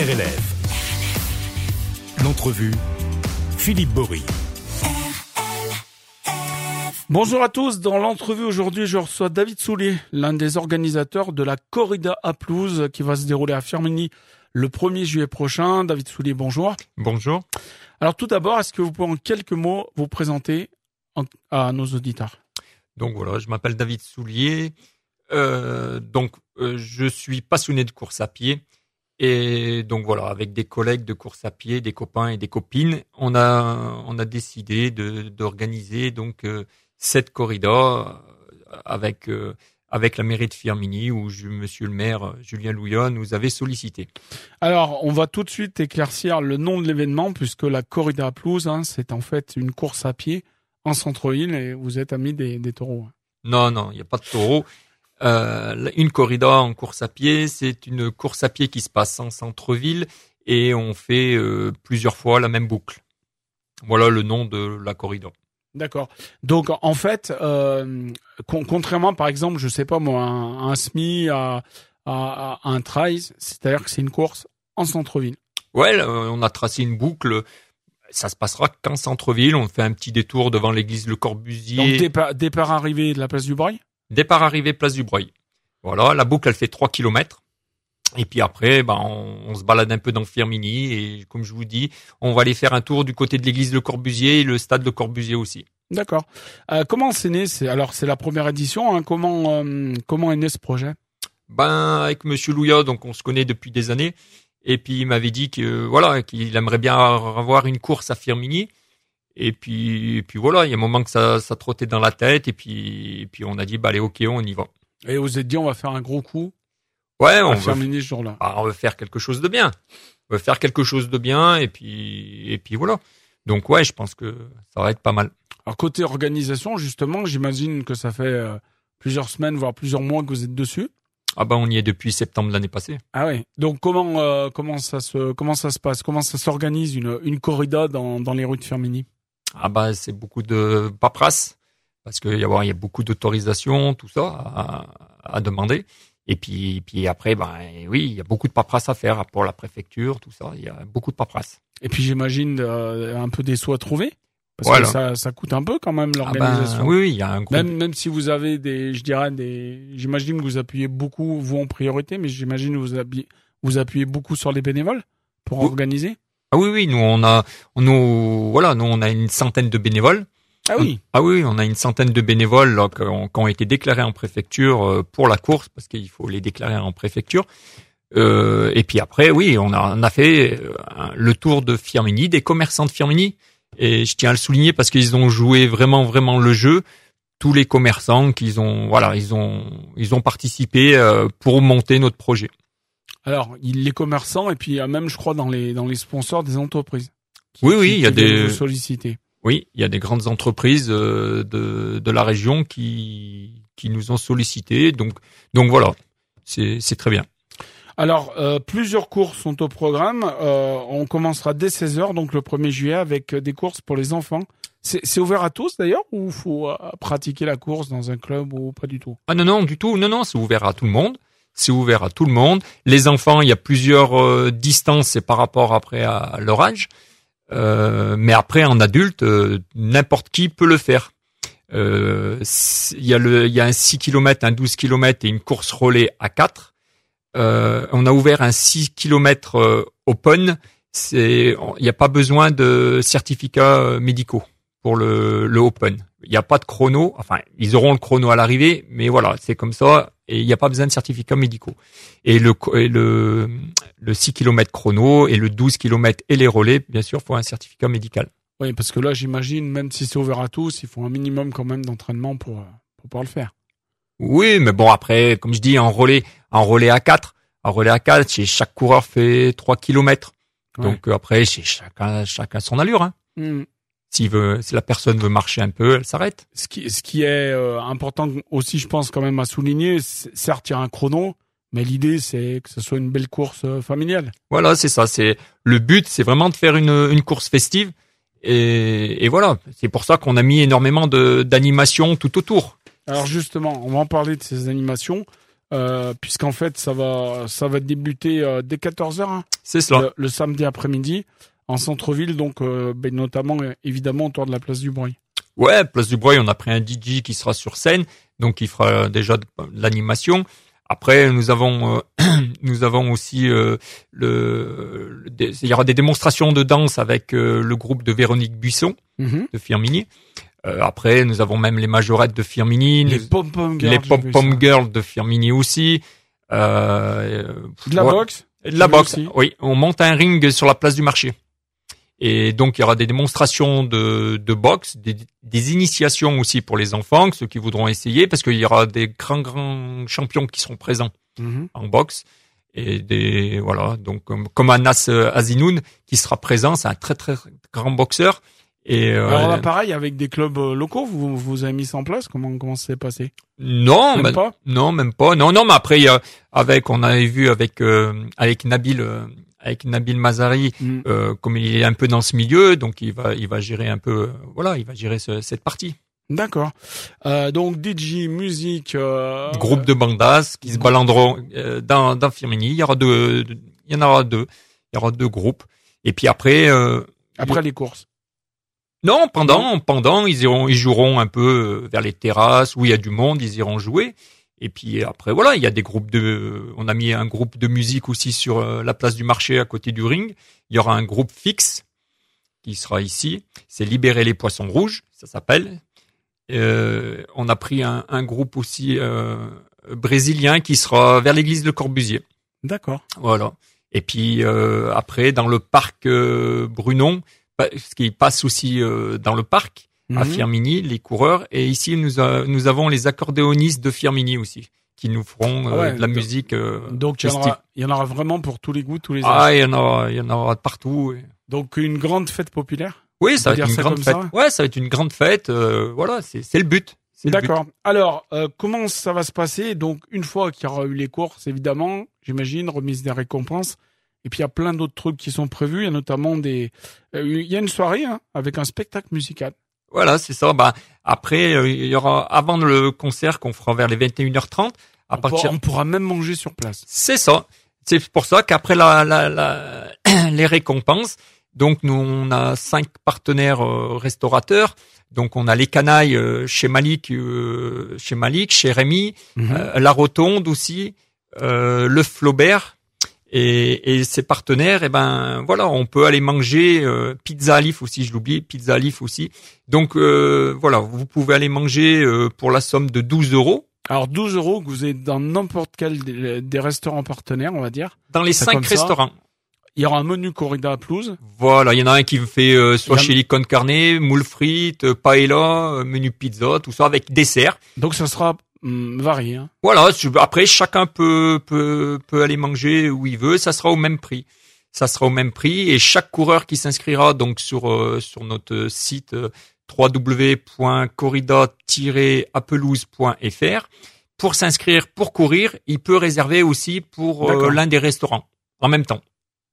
RLF. L'entrevue, Philippe Bory. Bonjour à tous. Dans l'entrevue aujourd'hui, je reçois David Soulier, l'un des organisateurs de la Corrida à Pelouse qui va se dérouler à Firminy le 1er juillet prochain. David Soulier, bonjour. Bonjour. Alors tout d'abord, est-ce que vous pouvez en quelques mots vous présenter en- à nos auditeurs? Donc voilà, je m'appelle David Soulier. Euh, donc euh, je suis passionné de course à pied. Et donc voilà, avec des collègues de course à pied, des copains et des copines, on a on a décidé de d'organiser donc euh, cette corrida euh, avec euh, avec la mairie de Firminy où je, Monsieur le maire Julien Louillon nous avait sollicité. Alors, on va tout de suite éclaircir le nom de l'événement puisque la Corrida à Pelouse, hein, c'est en fait une course à pied en centre-ville et vous êtes amis des, des taureaux. Non, non, il n'y a pas de taureau. Euh, une corrida en course à pied, c'est une course à pied qui se passe en centre-ville et on fait euh, plusieurs fois la même boucle. Voilà le nom de la corrida. D'accord. Donc en fait, euh, con- contrairement par exemple, je sais pas moi, un, un SMI à, à, à un trail, c'est-à-dire que c'est une course en centre-ville. Ouais, là, on a tracé une boucle. Ça se passera qu'en centre-ville. On fait un petit détour devant l'église Le Donc Corbusier. départ, départ arrivé de la place du Braille? Départ arrivé place du Breuil. Voilà, la boucle elle fait 3 kilomètres. Et puis après, ben, on, on se balade un peu dans Firminy et comme je vous dis, on va aller faire un tour du côté de l'église Le Corbusier et le stade Le Corbusier aussi. D'accord. Euh, comment c'est né? C'est alors c'est la première édition. Hein, comment euh, comment est né ce projet? Ben avec Monsieur Louya, donc on se connaît depuis des années. Et puis il m'avait dit que voilà qu'il aimerait bien avoir une course à Firminy. Et puis, et puis voilà, il y a un moment que ça, ça trottait dans la tête. Et puis, et puis on a dit, bah allez, ok, on y va. Et vous êtes dit on va faire un gros coup Ouais, on veut, Firminy ce jour-là. bah, on veut faire quelque chose de bien. On veut faire quelque chose de bien. Et puis, et puis voilà. Donc ouais, je pense que ça va être pas mal. Alors côté organisation, justement, j'imagine que ça fait euh, plusieurs semaines, voire plusieurs mois que vous êtes dessus. Ah ben on y est depuis septembre de l'année passée. Ah oui. Donc comment euh, comment ça se comment ça se passe? Comment ça s'organise une une corrida dans dans les rues de Firminy Ah bah c'est beaucoup de paperasse parce qu'il y a il y a beaucoup d'autorisations, tout ça à, à demander. Et puis puis après ben oui, il y a beaucoup de paperasse à faire pour la préfecture, tout ça. Il y a beaucoup de paperasse. Et puis j'imagine euh, un peu des sous à trouver parce Voilà. que ça ça coûte un peu quand même Ah ben, l'organisation. oui, il y a un gros. Même même si vous avez des je dirais des j'imagine que vous appuyez beaucoup vous en priorité mais j'imagine que vous appuyez vous appuyez beaucoup sur les bénévoles pour organiser. Ah oui oui, nous on a nous voilà, nous on a une centaine de bénévoles. Ah oui. Ah oui, on a une centaine de bénévoles là, qui, ont, qui ont été déclarés en préfecture euh, pour la course parce qu'il faut les déclarer en préfecture. Euh, et puis après, oui, on a, on a fait euh, le tour de Firminy, des commerçants de Firminy. Et je tiens à le souligner parce qu'ils ont joué vraiment, vraiment le jeu. Tous les commerçants qu'ils ont, voilà, ils ont, ils ont participé pour monter notre projet. Alors, il les commerçants et puis il y a même je crois dans les dans les sponsors des entreprises. qui- Oui, oui, il y a des- vous solliciter. Oui, il y a des grandes entreprises euh, de, de la région qui, qui nous ont sollicité. Donc, donc voilà, c'est, c'est très bien. Alors, euh, plusieurs courses sont au programme. Euh, on commencera dès 16h, donc le 1er juillet, avec des courses pour les enfants. C'est c'est ouvert à tous d'ailleurs ou faut euh, pratiquer la course dans un club ou pas du tout? Ah non, non, du tout. Non, non, c'est ouvert à tout le monde. C'est ouvert à tout le monde. Les enfants, il y a plusieurs euh, distances, c'est par rapport après à leur âge. Euh, mais après, en adulte, euh, n'importe qui peut le faire. Euh, Il y, a le- il y a un 6 km, un 12 km et une course relais à 4. Euh, on a ouvert un 6 km open. Il n'y a pas besoin de certificats médicaux pour le, le open. Il n'y a pas de chrono. Enfin, ils auront le chrono à l'arrivée, mais voilà, c'est comme ça. Et il n'y a pas besoin de certificats médicaux. Et le, et le, le 6 km chrono et le 12 km et les relais, bien sûr, faut un certificat médical. Oui, parce que là, j'imagine, même si c'est ouvert à tous, il faut un minimum quand même d'entraînement pour, euh, pour pouvoir le faire. Oui, mais bon, après, comme je dis, en relais, en relais à 4, en relais à 4, chez chaque coureur fait 3 km. Ouais. Donc euh, après, c'est chacun, chacun son allure. Hein. Hmm. S'il veut, si la personne veut marcher un peu, elle s'arrête. Ce qui, ce qui est euh, important aussi, je pense quand même à souligner, c'est- certes, il y a un chrono, mais l'idée, c'est que ce soit une belle course euh, familiale. Voilà, c'est ça. C'est le but, c'est vraiment de faire une, une course festive. Et, et voilà, c'est pour ça qu'on a mis énormément de d'animation tout autour. Alors justement, on va en parler de ces animations. euh, puisqu'en fait ça va ça va débuter euh, dès 14h hein, C'est cela. le, le samedi après-midi en centre-ville, donc euh, ben, notamment euh, évidemment autour de la place du Bruit. Ouais, Place du Breuil, on a pris un DJ qui sera sur scène, donc il fera déjà de, de l'animation. Après, nous avons euh, nous avons aussi euh, le, il y aura des démonstrations de danse avec euh, le groupe de Véronique Buisson Mhm. de Firmini. Euh, après, nous avons même les majorettes de Firmini, Les pom pom girls. de Firmini aussi. Euh, De la ouais. boxe? De la boxe, aussi? oui. On monte un ring sur la place du marché. Et donc, il y aura des démonstrations de, de boxe, des, des initiations aussi pour les enfants, ceux qui voudront essayer, parce qu'il y aura des grands, grands champions qui seront présents Mhm. en boxe. Et des, voilà, donc, comme, comme Anas Azinoun, qui sera présent, c'est un très, très grand boxeur. Et, euh, Alors là, pareil, avec des clubs euh, locaux, vous vous avez mis ça en place? Comment comment ça s'est passé? Non, Même pas? Non, même pas. Non, non, mais après, a, avec, on avait vu avec euh, avec Nabil, euh, avec Nabil Mazari, Mhm. euh, comme il est un peu dans ce milieu, donc il va, il va gérer un peu, euh, voilà, il va gérer ce- cette partie. D'accord. Euh, donc DJ, musique. euh, Groupe de bandas qui se balanderont euh, dans, dans Firmini. Il y aura deux, il y en aura deux. Il y aura deux groupes. Et puis après, euh, Après les courses. Non, pendant, pendant, ils iront, ils joueront un peu euh, vers les terrasses où il y a du monde, ils iront jouer. Et puis après, voilà, il y a des groupes de, on a mis un groupe de musique aussi sur euh, la place du marché à côté du ring. Il y aura un groupe fixe qui sera ici. C'est Libérer les poissons rouges, ça s'appelle. Euh, on a pris un, un groupe aussi euh, brésilien qui sera vers l'église de Corbusier. D'accord. Voilà. Et puis euh, après, dans le parc euh, Brunon, parce qu'il passe aussi euh, dans le parc à Mhm. Firmini, les coureurs. Et ici, nous, a- nous avons les accordéonistes de Firmini aussi, qui nous feront euh, Ah ouais, de la donc- musique. euh, Donc il y, aura, il y en aura vraiment pour tous les goûts, tous les. Ah, il y en aura, il y en aura de partout. Donc une grande fête populaire. Oui, ça va être une ça grande fête. ça Ouais, ça va être une grande fête. euh, voilà, c'est le but. D'accord. Alors, comment ça va se passer? Donc, une fois qu'il y aura eu les courses, évidemment, j'imagine, remise des récompenses. Et puis, il y a plein d'autres trucs qui sont prévus. Il y a notamment des... euh, il y a une soirée hein, avec un spectacle musical. Voilà, c'est ça. Bah, après, euh, il y aura avant le concert qu'on fera vers les 21h30. À on, partir, pourra, on pourra même manger sur place. C'est ça. C'est pour ça qu'après la, la, la- les récompenses, donc nous on a cinq partenaires euh, restaurateurs. Donc on a les canailles euh, chez Malik, euh, chez Malik, chez Rémi, Mhm. la Rotonde aussi, le Flaubert. Et, et ces partenaires, eh ben voilà, on peut aller manger euh, pizza Alif aussi, je l'oublie, pizza Alif aussi. Donc euh, voilà, vous pouvez aller manger euh, pour la somme de 12 euros Alors, 12 euros vous êtes dans n'importe quel des, des restaurants partenaires, on va dire. dans les cinq restaurants. Il y aura un menu corrida à pelouse. Voilà, il y en a un qui fait euh, soit en- chili con carne, moule frites, euh, paella, euh, menu pizza, tout ça avec dessert. Donc, ça sera hum, varié. Hein. Voilà, après chacun peut, peut peut aller manger où il veut, ça sera au même prix. Ça sera au même prix et chaque coureur qui s'inscrira donc sur euh, sur notre site euh, www.corrida-apelouse.fr pour s'inscrire pour courir, il peut réserver aussi pour euh, l'un des restaurants en même temps.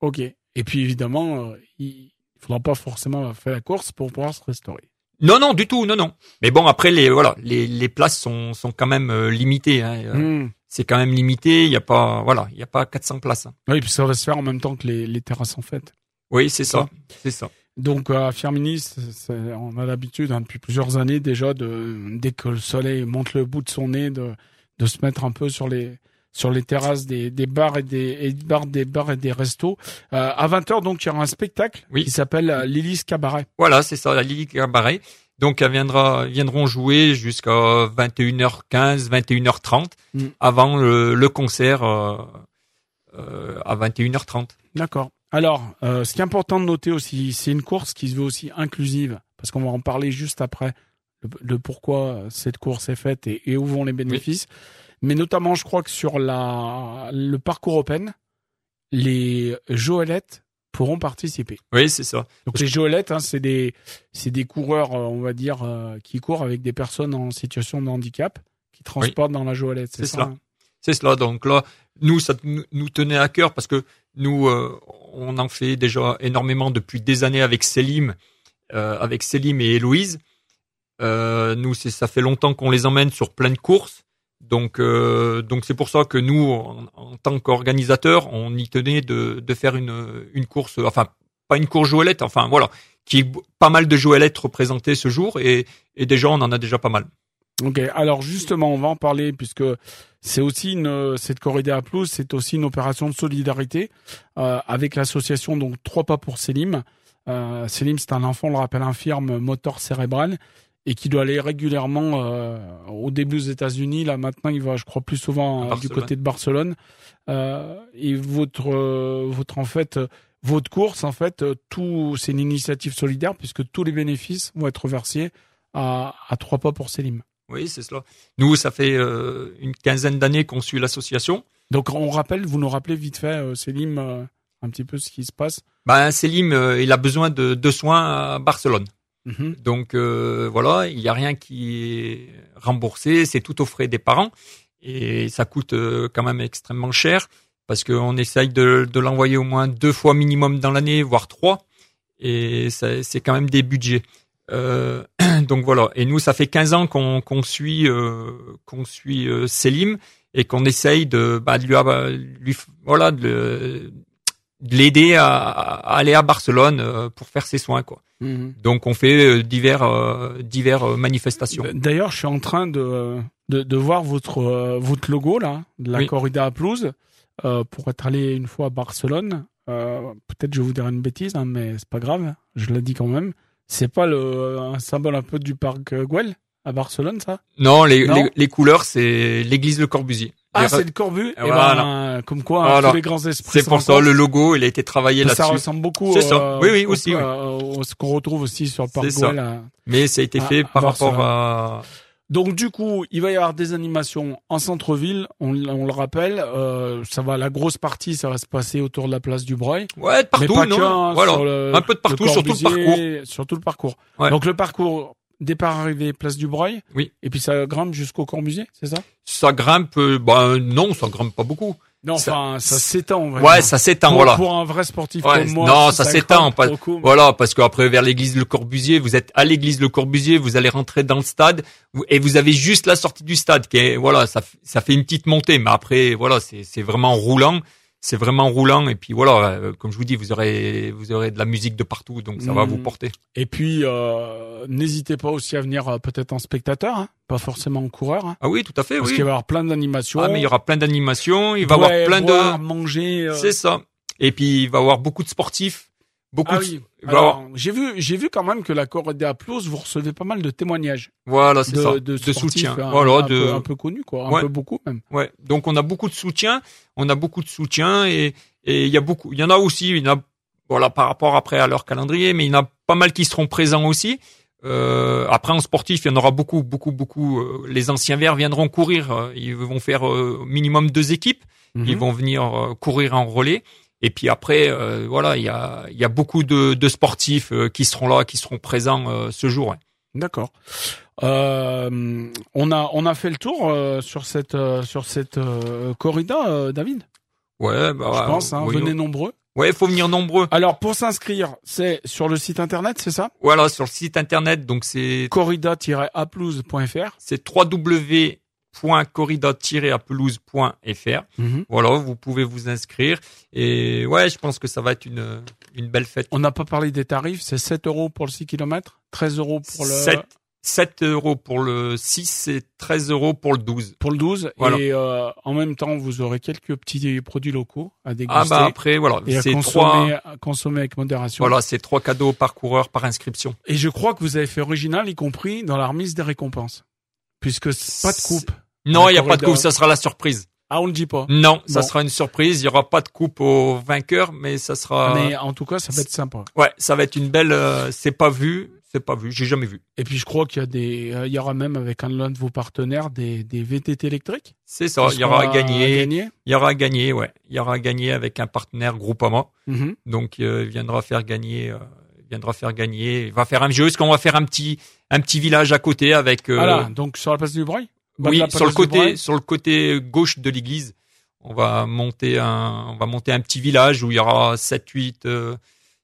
OK. Et puis, évidemment, euh, il faudra pas forcément faire la course pour pouvoir se restaurer. Non, non, du tout, non, non. Mais bon, après les voilà, les, les places sont sont quand même euh, limitées. Hein. Euh, Hum. C'est quand même limité. Il y a pas, voilà, il y a pas 400 places. hein. Oui, puis ça va se faire en même temps que les, les terrasses en fête. Oui, c'est ça, c'est ça. Donc euh, à Firmini, on a l'habitude hein, depuis plusieurs années déjà de dès que le soleil monte le bout de son nez de, de se mettre un peu sur les sur les terrasses des, des bars et des et des bars des bars et des restos. Euh, à 20h donc il y aura un spectacle Oui. qui s'appelle euh, Lily's Cabaret. Voilà, c'est ça, la Lily Cabaret. Donc, elle viendra, viendront jouer jusqu'à 21h15, 21h30 Mm. avant le, le concert euh, euh, à 21h30. D'accord. Alors, euh, ce qui est important de noter aussi, c'est une course qui se veut aussi inclusive, parce qu'on va en parler juste après, le pourquoi cette course est faite et, et où vont les bénéfices. Mais notamment, je crois que sur la, le parcours open, les Joëlettes pourront participer. Oui, c'est ça. Donc les Joëlettes, hein, c'est des, c'est des coureurs, euh, on va dire, euh, qui courent avec des personnes en situation de handicap, qui transportent dans la Joëlette. C'est ça. cela. hein C'est cela. Donc là, nous, ça nous tenait à cœur parce que nous, euh, on en fait déjà énormément depuis des années avec Selim, euh, avec Selim et Héloïse. Euh, nous, c'est ça fait longtemps qu'on les emmène sur plein de courses. Donc, euh, donc c'est pour ça que nous, en, tant qu'organisateurs, on y tenait de, faire une, course, enfin pas une course jouelette, enfin voilà, qui est pas mal de jouelettes représentées ce jour et, déjà on en a déjà pas mal. Ok, alors justement, on va en parler puisque c'est aussi une cette corrida plus, c'est aussi une opération de solidarité euh, avec l'association donc Trois pas pour Selim. Euh, Selim, c'est un enfant, on le rappelle, infirme moteur cérébral et qui doit aller régulièrement euh, au début aux États-Unis. Là maintenant, il va, je crois, plus souvent euh, du côté de Barcelone. Euh, et votre euh, votre en fait votre course en fait euh, tout c'est une initiative solidaire puisque tous les bénéfices vont être versés à à trois pas pour Selim. Oui, c'est cela. Nous, ça fait euh, une quinzaine d'années qu'on suit l'association. Donc on rappelle, vous nous rappelez vite fait, euh, Selim, euh, un petit peu ce qui se passe. Ben, Selim, euh, il a besoin de, de soins à Barcelone. Mhm. Donc euh, voilà, il n'y a rien qui est remboursé, c'est tout aux frais des parents et ça coûte euh, quand même extrêmement cher parce qu'on essaye de, de l'envoyer au moins deux fois minimum dans l'année, voire trois, et c'est quand même des budgets. Euh, donc voilà, et nous ça fait 15 ans qu'on suit euh, qu'on suit euh, Selim et qu'on essaye de, bah, de lui, lui voilà de, de l'aider à, à aller à Barcelone euh, pour faire ses soins quoi. Mhm. Donc on fait euh, divers euh, divers euh, manifestations. D'ailleurs, je suis en train de, de, de voir votre, euh, votre logo là, de la Oui. corrida à pelouse, euh, pour être allé une fois à Barcelone. Euh, Peut-être je vais vous dire une bêtise, hein, mais c'est pas grave, je l'ai dit quand même. C'est pas le, un symbole un peu du parc Güell à Barcelone, ça? Non, les, Non? les, les couleurs c'est l'église Le Corbusier. Ah, c'est le Corbu. Eh Voilà. ben, comme quoi, hein, Voilà. tous les grands esprits. c'est pour ça le logo il a été travaillé Ça là-dessus. ressemble beaucoup. C'est ça. euh, Oui, oui, au- aussi, oui. euh, ce qu'on retrouve aussi sur le parc ça. À- Mais ça a été Ah, fait par rapport à Donc du coup, il va y avoir des animations en centre-ville. On, on le rappelle, euh, ça va. La grosse partie, ça va se passer autour de la place du Breuil. ouais Mais partout pas non que, hein, voilà sur le- un peu de partout le sur tout le parcours. Corbusier, Sur tout le parcours. Ouais. Donc le parcours départ arrivée place du Breuil. Oui. Et puis ça grimpe jusqu'au Corbusier, c'est ça? Ça grimpe euh, bah non ça grimpe pas beaucoup. Non, Ça- enfin, ça, s'étend. Ouais ça s'étend voilà. pour un vrai sportif Ouais, comme moi. non, ça s'étend, pas- beaucoup, Voilà, parce qu'après vers l'église Le Corbusier, vous êtes à l'église Le Corbusier, vous allez rentrer dans le stade et vous avez juste la sortie du stade qui est voilà, ça ça fait une petite montée, mais après voilà, c'est c'est vraiment roulant, c'est vraiment roulant et puis voilà, euh, comme je vous dis, vous aurez vous aurez de la musique de partout, donc ça va Mm. vous porter. Et puis, euh, n'hésitez pas aussi à venir euh, peut-être en spectateur, hein, pas forcément en coureur, hein, Ah oui, tout à fait, parce oui. qu'il va y avoir plein d'animations. Ah mais il y aura plein d'animations, il va y avoir plein boire, de manger. euh, c'est ça. Et puis il va y avoir beaucoup de sportifs, beaucoup Ah de- oui. Alors, j'ai vu, j'ai vu quand même que la corrida à Plus, vous recevez pas mal de témoignages voilà, c'est de, ça, de, soutien. hein, Voilà, un, de peu, un peu connus, quoi, un peu beaucoup même. Ouais, donc on a beaucoup de soutien, on a beaucoup de soutien et et il y a beaucoup, il y en a aussi, il y en a voilà par rapport après à leur calendrier, mais il y en a pas mal qui seront présents aussi. Euh, après en sportif, il y en aura beaucoup, beaucoup, beaucoup. Euh, les anciens verts viendront courir, ils vont faire euh, au minimum deux équipes, ils Mhm. vont venir euh, courir en relais. Et puis après, euh, voilà, il y a il y a beaucoup de, de sportifs euh, qui seront là, qui seront présents euh, ce jour. ouais. D'accord. Euh, on a on a fait le tour euh, sur cette euh, sur cette euh, corrida, euh, David? Ouais, bah, Je pense. Hein, oui, venez nombreux. Ouais, faut venir nombreux. Alors pour s'inscrire, c'est sur le site internet, c'est ça? Voilà, sur le site internet, donc c'est corrida-aplouse.fr. c'est www.corrida-apelouse.fr. Voilà, vous pouvez vous inscrire. Et ouais, je pense que ça va être une, une belle fête. On n'a pas parlé des tarifs, c'est 7 euros pour le 6 km, 13 euros pour le 7, 7 euros pour le 6 et 13 euros pour le 12. pour le 12 Voilà. et euh, en même temps vous aurez quelques petits produits locaux à déguster Ah bah après, voilà, et à c'est consommer, à consommer avec modération. voilà, c'est trois cadeaux par coureur par inscription. Et je crois que vous avez fait original, y compris dans la remise des récompenses, puisque pas de coupe. Non, il n'y a pas de coupe, ça sera la surprise. Ah, on le dit pas. Non, ça sera une surprise. Il y aura pas de coupe au vainqueur, mais ça sera. Mais en tout cas, ça va être sympa. Ouais, ça va être une belle. euh, c'est pas vu, c'est pas vu. J'ai jamais vu. Et puis je crois qu'il y a des, euh, il y aura même avec un l'un de vos partenaires des, des VTT électriques. C'est ça. Il y aura à gagner. Il y aura à gagner, ouais. Il y aura à gagner avec un partenaire Groupama. Mhm. Donc euh, il viendra faire gagner. euh, il viendra faire gagner. Il va faire un jeu. Est-ce qu'on va faire un petit un petit village à côté avec. euh, Voilà, donc sur la place du Breuil. Oui, sur le côté sur le côté gauche de l'église. On va monter un on va monter un petit village où il y aura 7 8 euh,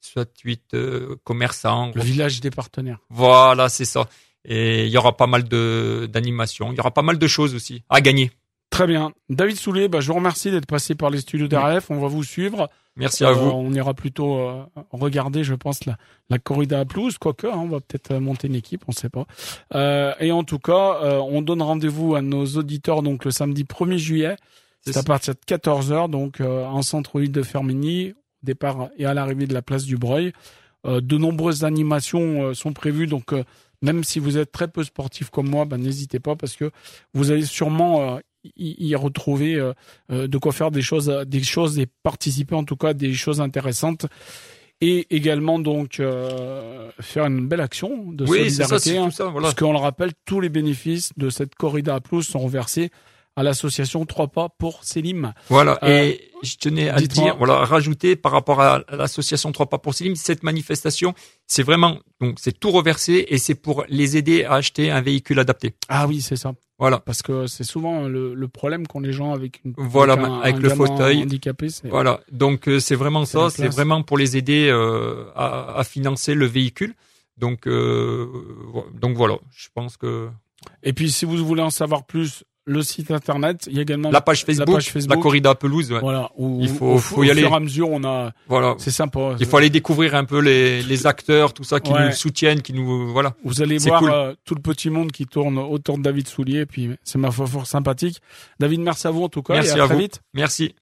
7 8 euh, commerçants. Le village des partenaires. Voilà, c'est ça. Et il y aura pas mal de d'animations. Il y aura pas mal de choses aussi à gagner. Très bien. David Soulet, bah, je vous remercie d'être passé par les studios d'RF. On va vous suivre. Merci à vous. On ira plutôt euh, regarder, je pense, la, la corrida à pelouse. Quoique, hein, on va peut-être monter une équipe, on ne sait pas. Euh, et en tout cas, euh, on donne rendez-vous à nos auditeurs donc le samedi 1er juillet. C'est à partir de 14h, donc en centre-ville de Fermigny, au départ et à l'arrivée de la place du Breuil. de nombreuses animations sont prévues, donc même si vous êtes très peu sportif comme moi, ben, n'hésitez pas parce que vous allez sûrement y, retrouver euh, euh, de quoi faire des choses, des choses et participer en tout cas des choses intéressantes et également donc euh, faire une belle action de solidarité. Hein, ça, voilà. Parce qu'on le rappelle, tous les bénéfices de cette corrida à plus sont reversés à l'association Trois Pas pour Selim. Voilà. et je tenais à dire, voilà, rajouter par rapport à l'association Trois Pas pour Selim, cette manifestation, c'est vraiment, donc c'est tout reversé et c'est pour les aider à acheter un véhicule adapté. Ah oui, c'est ça. Voilà. Parce que c'est souvent le, le problème qu'ont les gens avec une voilà avec, le fauteuil handicapé. Voilà. Donc euh, c'est vraiment ça. C'est vraiment pour les aider euh, à, à, financer le véhicule. Donc euh, donc voilà. Je pense que. Et puis si vous voulez en savoir plus le site internet, il y a également la page Facebook, la, page Facebook, la corrida pelouse. Ouais. Voilà, où, il faut, faut y aller. Au fur et à mesure, on a. Voilà, c'est sympa. Il faut aller découvrir un peu les, les acteurs, tout ça, qui nous soutiennent, qui nous voilà. Vous allez voir euh, tout le petit monde qui tourne autour de David Soulier, et puis c'est ma foi fort sympathique. David, merci à vous en tout cas. Merci et à, à très vous. vite. Merci.